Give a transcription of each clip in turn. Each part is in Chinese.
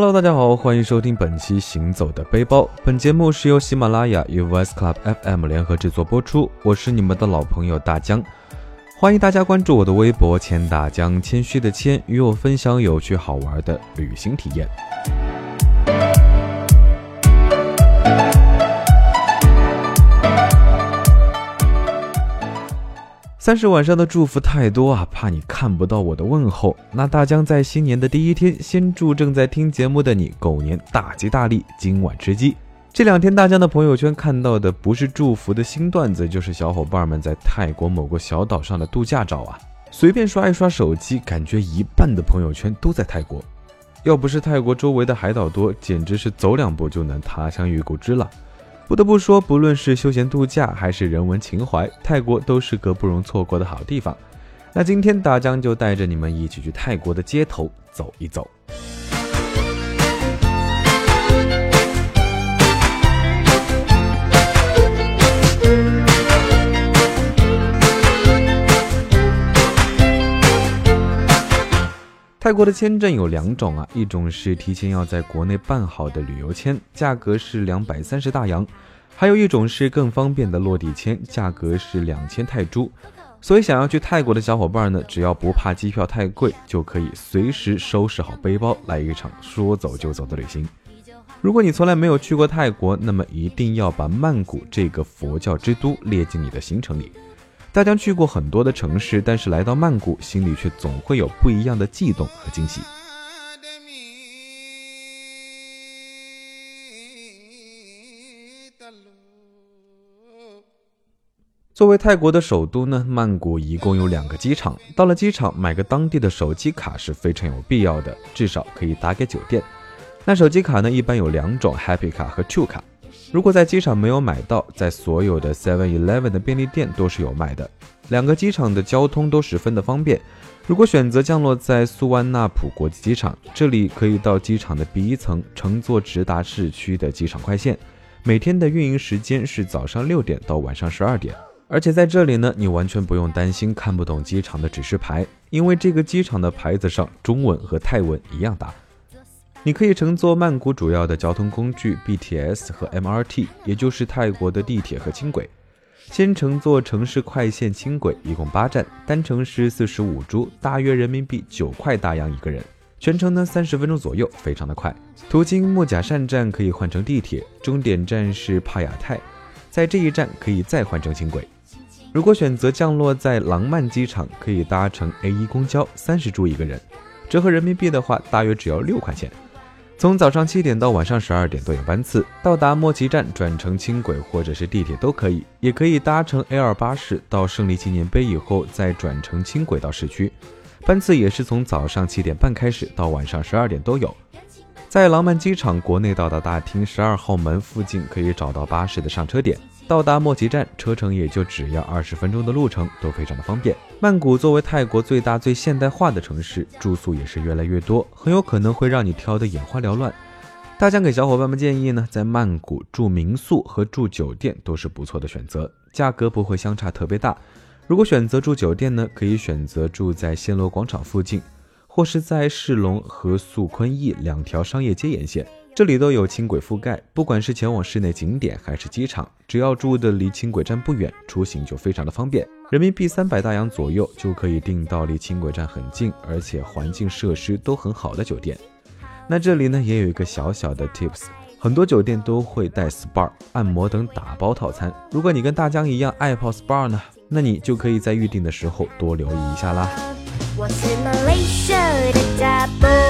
Hello，大家好，欢迎收听本期《行走的背包》。本节目是由喜马拉雅与 Voice Club FM 联合制作播出。我是你们的老朋友大江，欢迎大家关注我的微博“千大江”，谦虚的谦，与我分享有趣好玩的旅行体验。三十晚上的祝福太多啊，怕你看不到我的问候。那大江在新年的第一天，先祝正在听节目的你狗年大吉大利，今晚吃鸡。这两天大江的朋友圈看到的不是祝福的新段子，就是小伙伴们在泰国某个小岛上的度假照啊。随便刷一刷手机，感觉一半的朋友圈都在泰国。要不是泰国周围的海岛多，简直是走两步就能他乡遇故知了。不得不说，不论是休闲度假还是人文情怀，泰国都是个不容错过的好地方。那今天大江就带着你们一起去泰国的街头走一走。泰国的签证有两种啊，一种是提前要在国内办好的旅游签，价格是两百三十大洋；还有一种是更方便的落地签，价格是两千泰铢。所以想要去泰国的小伙伴呢，只要不怕机票太贵，就可以随时收拾好背包，来一场说走就走的旅行。如果你从来没有去过泰国，那么一定要把曼谷这个佛教之都列进你的行程里。大江去过很多的城市，但是来到曼谷，心里却总会有不一样的悸动和惊喜。作为泰国的首都呢，曼谷一共有两个机场。到了机场，买个当地的手机卡是非常有必要的，至少可以打给酒店。那手机卡呢，一般有两种：Happy 卡和 Two 卡。如果在机场没有买到，在所有的 Seven Eleven 的便利店都是有卖的。两个机场的交通都十分的方便。如果选择降落在苏万纳普国际机场，这里可以到机场的 B 一层乘坐直达市区的机场快线。每天的运营时间是早上六点到晚上十二点。而且在这里呢，你完全不用担心看不懂机场的指示牌，因为这个机场的牌子上中文和泰文一样大。你可以乘坐曼谷主要的交通工具 BTS 和 MRT，也就是泰国的地铁和轻轨。先乘坐城市快线轻轨，一共八站，单程是四十五铢，大约人民币九块大洋一个人。全程呢三十分钟左右，非常的快。途经木甲善站可以换乘地铁，终点站是帕雅泰，在这一站可以再换乘轻轨。如果选择降落在廊曼机场，可以搭乘 A1 公交，三十铢一个人，折合人民币的话，大约只要六块钱。从早上七点到晚上十二点都有班次，到达莫旗站转乘轻轨或者是地铁都可以，也可以搭乘 A 二巴士到胜利纪念碑以后再转乘轻轨到市区。班次也是从早上七点半开始到晚上十二点都有。在廊曼机场国内到达大厅十二号门附近可以找到巴士的上车点。到达莫吉站，车程也就只要二十分钟的路程，都非常的方便。曼谷作为泰国最大最现代化的城市，住宿也是越来越多，很有可能会让你挑得眼花缭乱。大疆给小伙伴们建议呢，在曼谷住民宿和住酒店都是不错的选择，价格不会相差特别大。如果选择住酒店呢，可以选择住在暹罗广场附近，或是在世龙和素坤驿两条商业街沿线。这里都有轻轨覆盖，不管是前往室内景点还是机场，只要住的离轻轨站不远，出行就非常的方便。人民币三百大洋左右就可以订到离轻轨站很近，而且环境设施都很好的酒店。那这里呢也有一个小小的 tips，很多酒店都会带 SPA、按摩等打包套餐。如果你跟大江一样爱泡 SPA 呢，那你就可以在预定的时候多留意一下啦。simulation 的大步。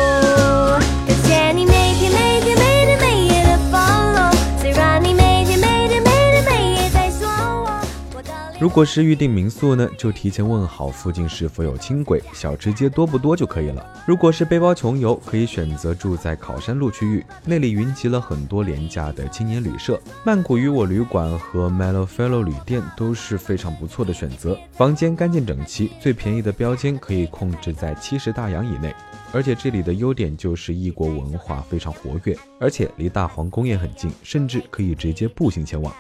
如果是预订民宿呢，就提前问好附近是否有轻轨，小吃街多不多就可以了。如果是背包穷游，可以选择住在考山路区域，那里云集了很多廉价的青年旅社。曼谷与我旅馆和 Melo Fellow 旅店都是非常不错的选择，房间干净整齐，最便宜的标间可以控制在七十大洋以内。而且这里的优点就是异国文化非常活跃，而且离大皇宫也很近，甚至可以直接步行前往。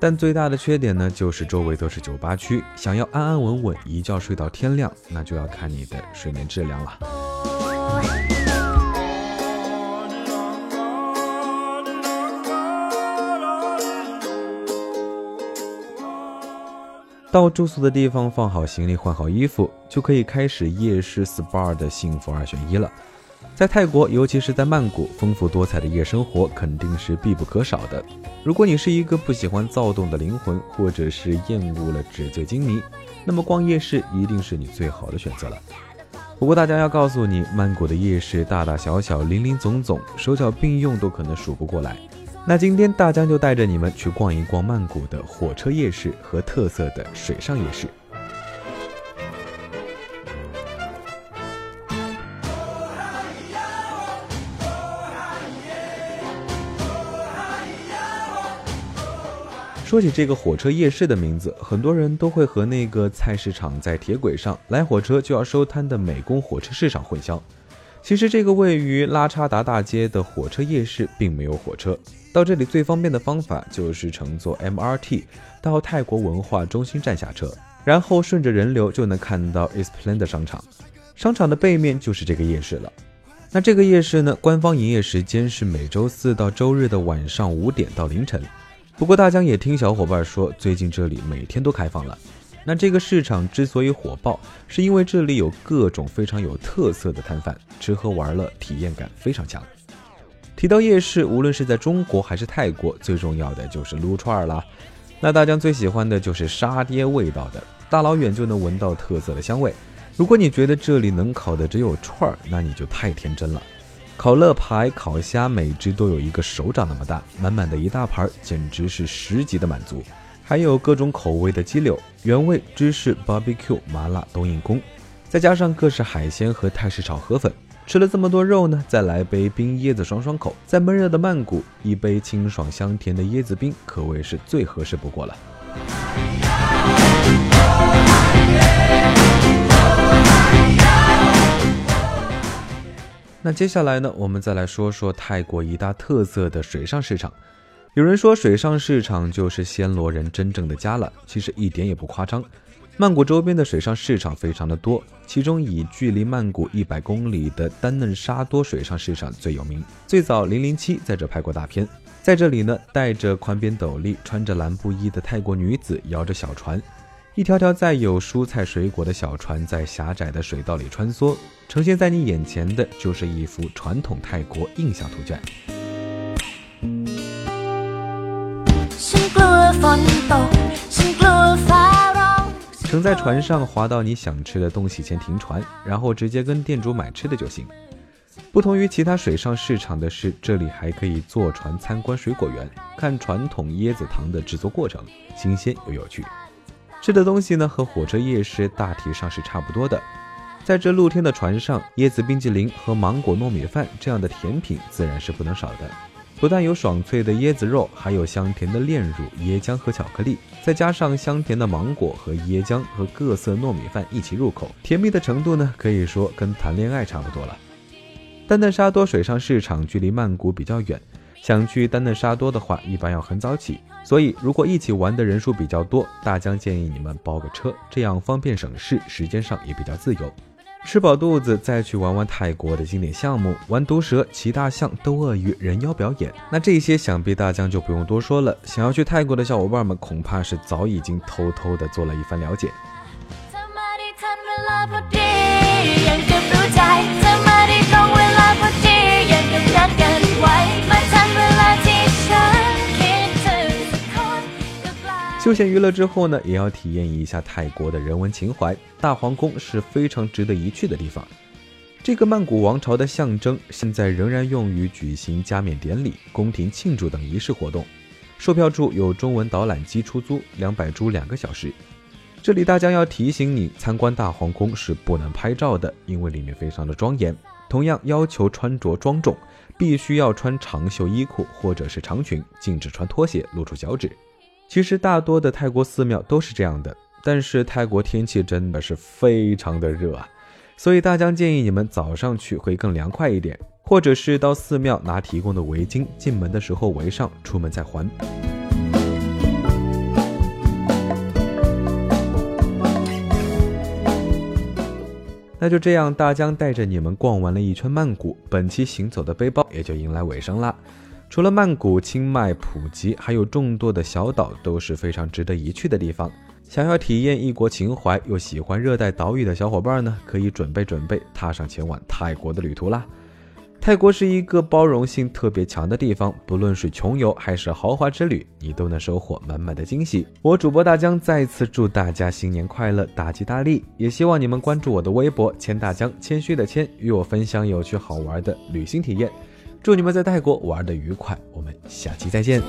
但最大的缺点呢，就是周围都是酒吧区，想要安安稳稳一觉睡到天亮，那就要看你的睡眠质量了。到住宿的地方放好行李，换好衣服，就可以开始夜市 SPA 的幸福二选一了。在泰国，尤其是在曼谷，丰富多彩的夜生活肯定是必不可少的。如果你是一个不喜欢躁动的灵魂，或者是厌恶了纸醉金迷，那么逛夜市一定是你最好的选择了。不过，大家要告诉你，曼谷的夜市大大小小、林林总总，手脚并用都可能数不过来。那今天大江就带着你们去逛一逛曼谷的火车夜市和特色的水上夜市。说起这个火车夜市的名字，很多人都会和那个菜市场在铁轨上来火车就要收摊的美工火车市场混淆。其实，这个位于拉差达大街的火车夜市并没有火车，到这里最方便的方法就是乘坐 MRT 到泰国文化中心站下车，然后顺着人流就能看到 Esplanade 商场。商场的背面就是这个夜市了。那这个夜市呢，官方营业时间是每周四到周日的晚上五点到凌晨。不过大江也听小伙伴说，最近这里每天都开放了。那这个市场之所以火爆，是因为这里有各种非常有特色的摊贩，吃喝玩乐体验感非常强。提到夜市，无论是在中国还是泰国，最重要的就是撸串儿啦。那大江最喜欢的就是沙爹味道的，大老远就能闻到特色的香味。如果你觉得这里能烤的只有串儿，那你就太天真了。烤乐排、烤虾，每只都有一个手掌那么大，满满的一大盘，简直是十级的满足。还有各种口味的鸡柳、原味、芝士、barbecue、麻辣冬阴功，再加上各式海鲜和泰式炒河粉。吃了这么多肉呢，再来杯冰椰子爽爽口。在闷热的曼谷，一杯清爽香甜的椰子冰可谓是最合适不过了。那接下来呢，我们再来说说泰国一大特色的水上市场。有人说水上市场就是暹罗人真正的家了，其实一点也不夸张。曼谷周边的水上市场非常的多，其中以距离曼谷一百公里的丹嫩沙多水上市场最有名。最早零零七在这拍过大片，在这里呢，戴着宽边斗笠、穿着蓝布衣的泰国女子摇着小船。一条条载有蔬菜水果的小船在狭窄的水道里穿梭，呈现在你眼前的就是一幅传统泰国印象图卷。乘在船上划到你想吃的东西前停船，然后直接跟店主买吃的就行。不同于其他水上市场的是，这里还可以坐船参观水果园，看传统椰子糖的制作过程，新鲜又有趣。吃的东西呢，和火车夜市大体上是差不多的。在这露天的船上，椰子冰激凌和芒果糯米饭这样的甜品自然是不能少的。不但有爽脆的椰子肉，还有香甜的炼乳、椰浆和巧克力，再加上香甜的芒果和椰浆和各色糯米饭一起入口，甜蜜的程度呢，可以说跟谈恋爱差不多了。丹嫩沙多水上市场距离曼谷比较远。想去丹嫩沙多的话，一般要很早起，所以如果一起玩的人数比较多，大江建议你们包个车，这样方便省事，时间上也比较自由。吃饱肚子再去玩玩泰国的经典项目，玩毒蛇、骑大象、斗鳄鱼、人妖表演，那这些想必大江就不用多说了。想要去泰国的小伙伴们，恐怕是早已经偷偷的做了一番了解。休闲娱乐之后呢，也要体验一下泰国的人文情怀。大皇宫是非常值得一去的地方。这个曼谷王朝的象征，现在仍然用于举行加冕典礼、宫廷庆祝等仪式活动。售票处有中文导览机出租，两百铢两个小时。这里大家要提醒你，参观大皇宫是不能拍照的，因为里面非常的庄严。同样要求穿着庄重，必须要穿长袖衣裤或者是长裙，禁止穿拖鞋露出脚趾。其实大多的泰国寺庙都是这样的，但是泰国天气真的是非常的热啊，所以大江建议你们早上去会更凉快一点，或者是到寺庙拿提供的围巾，进门的时候围上，出门再还。那就这样，大江带着你们逛完了一圈曼谷，本期行走的背包也就迎来尾声啦。除了曼谷、清迈、普吉，还有众多的小岛都是非常值得一去的地方。想要体验异国情怀又喜欢热带岛屿的小伙伴呢，可以准备准备，踏上前往泰国的旅途啦。泰国是一个包容性特别强的地方，不论是穷游还是豪华之旅，你都能收获满满的惊喜。我主播大江再次祝大家新年快乐，大吉大利！也希望你们关注我的微博“谦大江”，谦虚的谦，与我分享有趣好玩的旅行体验。祝你们在泰国玩的愉快，我们下期再见。